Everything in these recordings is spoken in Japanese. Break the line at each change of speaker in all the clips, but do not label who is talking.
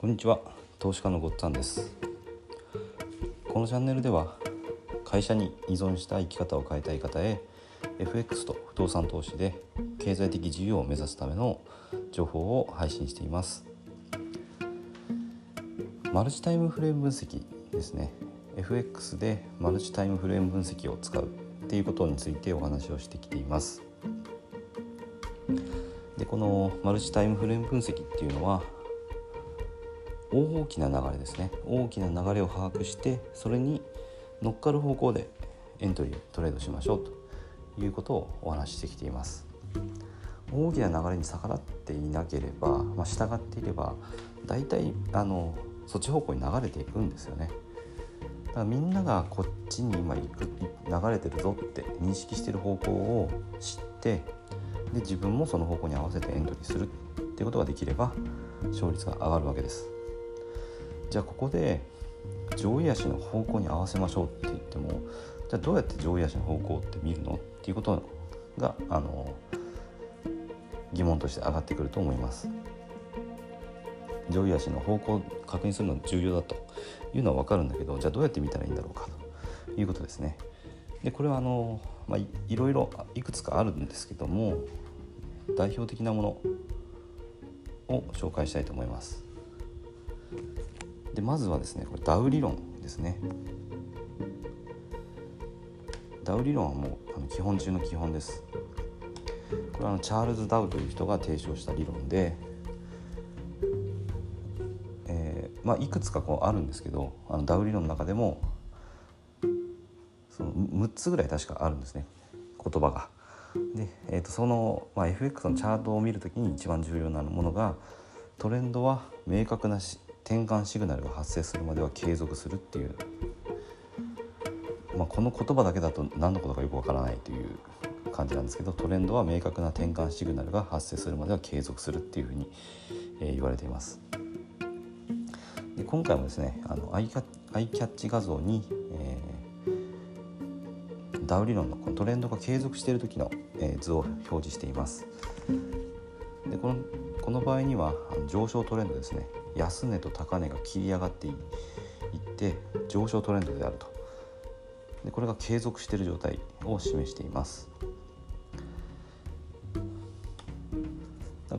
こんにちは。投資家のごっつぁんです。このチャンネルでは会社に依存した生き方を変えたい方へ FX と不動産投資で経済的自由を目指すための情報を配信しています。マルチタイムフレーム分析ですね。FX でマルチタイムフレーム分析を使うっていうことについてお話をしてきています。でこのマルチタイムフレーム分析っていうのは大きな流れですね。大きな流れを把握してそれに乗っかる方向でエントリートレードしましょうということをお話ししてきています。大きな流れに逆らっていなければ、まあ、従っていれば大体あのそっち方向に流れていくんですよね。だからみんながこっちに今行く流れてるぞって認識してる方向を知ってで自分もその方向に合わせてエントリーするっていうことができれば勝率が上がるわけです。じゃあここで上位足の方向に合わせましょうって言ってもじゃあどうやって上位足の方向って見るのっていうことがあの疑問として上がってくると思います。上位足の方向を確認するの重要だというのは分かるんだけどじゃあどうやって見たらいいんだろうかということですね。でこれはあの、まあ、いろいろいくつかあるんですけども代表的なものを紹介したいと思います。でまずはですねこれダウ理論ですね。ダウ理論はもうあの基本中の基本です。これはあのチャールズ・ダウという人が提唱した理論で、えーまあ、いくつかこうあるんですけどあのダウ理論の中でもその6つぐらい確かあるんですね。言葉が。で、えー、とその、まあ、FX のチャートを見る時に一番重要なものがトレンドは明確なし転換シグナルが発生するまでは継続するっていう、まあ、この言葉だけだと何のことかよくわからないという感じなんですけどトレンドは明確な転換シグナルが発生するまでは継続するっていうふうに、え、言われています。で今回もですねあのアイキャッチ画像に、えー、ダウ理論のこのトレンドが継続している時の、え、図を表示しています。でこのこの場合には上昇トレンドですね。安値と高値が切り上がっていって上昇トレンドであると。でこれが継続している状態を示しています。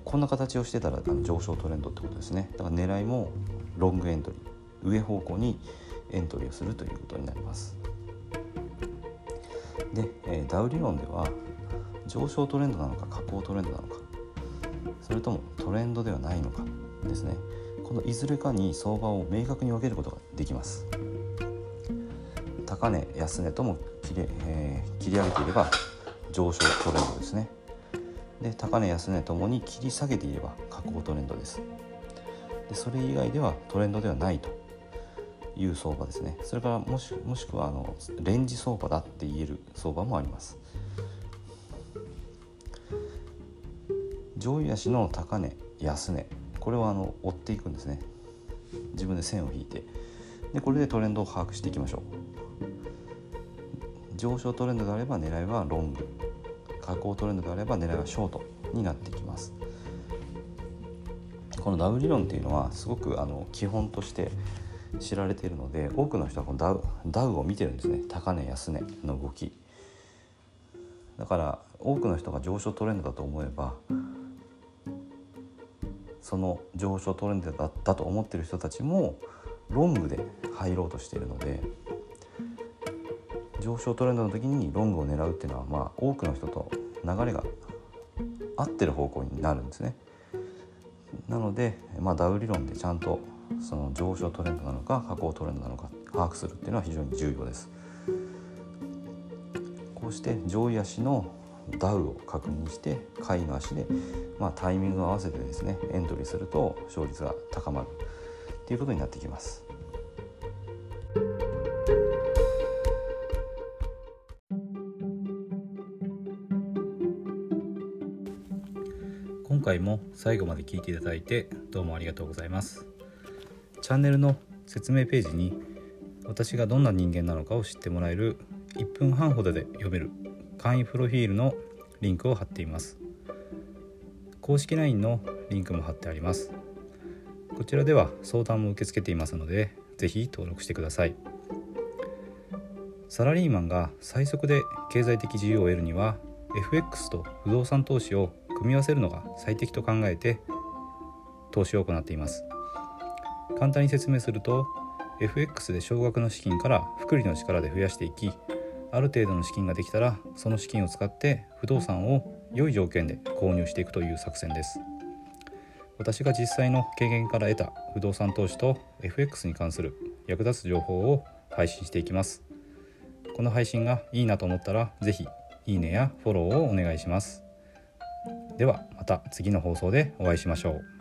こんな形をしてたら上昇トレンドってことですね。だから狙いもロングエントリー。上方向にエントリーをするということになります。で、えー、ダウ理論では上昇トレンドなのか下降トレンドなのかそれともトレンドではないのか？ですね。このいずれかに相場を明確に分けることができます。高値安値とも切り,、えー、切り上げていれば上昇トレンドですね。で高値安値ともに切り下げていれば下降トレンドです。でそれ以外ではトレンドではないという相場ですね。それからもしもしくはあのレンジ相場だって言える相場もあります。上位足の高値安値。これをあの追っていくんですね。自分で線を引いて。でこれでトレンドを把握していきましょう。上昇トレンドであれば狙いはロング。下降トレンドであれば狙いはショートになってきます。このダウ理論っていうのはすごくあの基本として知られているので多くの人はこのダウダウを見てるんですね。高値安値の動き。だから多くの人が上昇トレンドだと思えばその上昇トレンドだったと思ってる人たちもロングで入ろうとしているので上昇トレンドの時にロングを狙うっていうのはまあ多くの人と流れが合ってる方向になるんですね。なので、まあ、ダウ理論でちゃんとその上昇トレンドなのか下降トレンドなのか把握するっていうのは非常に重要です。こうして上位足のダウを確認して下位の足で、まあ、タイミングを合わせてですねエントリーすると勝率が高まるっていうことになってきます。今回も最後まで聞いていただいてどうもありがとうございますチャンネルの説明ページに私がどんな人間なのかを知ってもらえる1分半ほどで読める簡易プロフィールのリンクを貼っています。公式 LINE のリンクも貼ってあります。こ
こちらでは相談も受け付けていますので是非登録してください。サラリーマンが最速で経済的自由を得るには FX と不動産投資を組み合わせるのが最適と考えて投資を行っています。簡単に説明すると FX で少額の資金から複利の力で増やしていきある程度の資金ができたらその資金を使って不動産を良い条件で購入していくという作戦です。私が実際の経験から得た不動産投資と FX に関する役立つ情報を配信していきます。この配信がいいなと思ったら是非いいねやフォローをお願いします。ではまた次の放送でお会いしましょう。